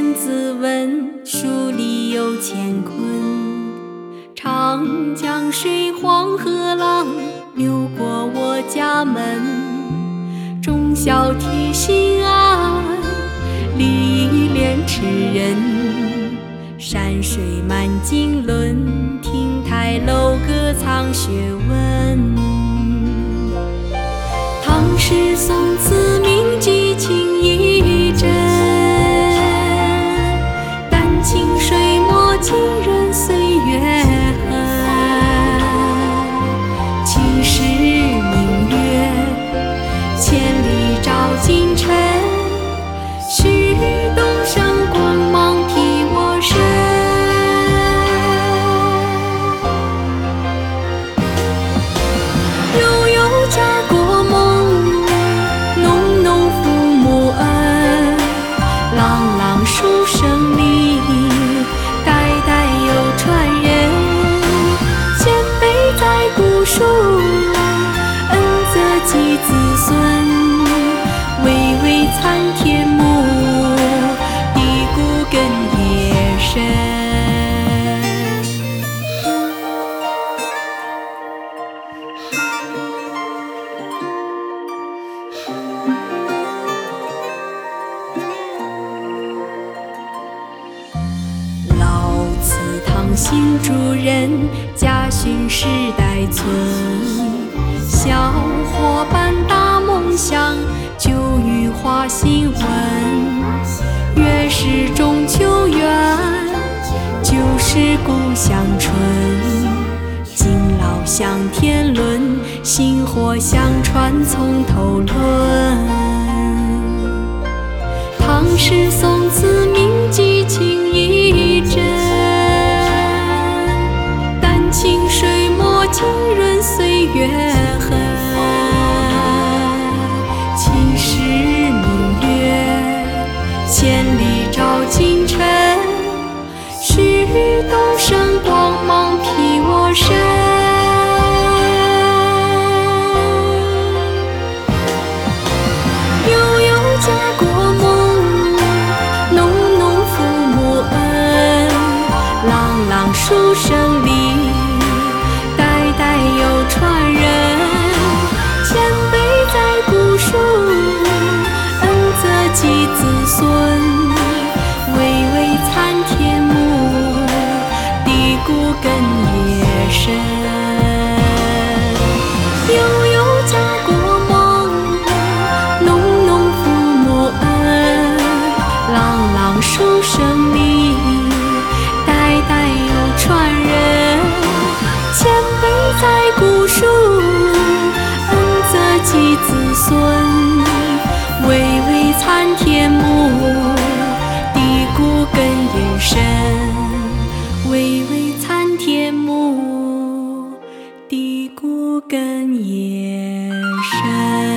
信自问，书里有乾坤。长江水，黄河浪，流过我家门。忠孝悌心爱，礼义廉耻仁。山水满经纶，亭台楼阁藏雪青史明月，千里照今晨。旭东升光芒披我身。悠悠家国梦，浓浓父母恩。朗朗书声里，代代有传人。前辈在古树，新主人，家训世代存。小伙伴大梦想，旧语化新闻。月是中秋圆，就是故乡春。敬老向天伦，薪火相传从头论。唐诗宋到清晨。旭日东升光芒披我身。悠悠家国梦，浓浓父母恩。朗朗书声里朗朗书声里，代代有传人。前辈在古树，恩泽及子孙，巍巍参天木，地固根也深。巍巍参天木，地固根也深。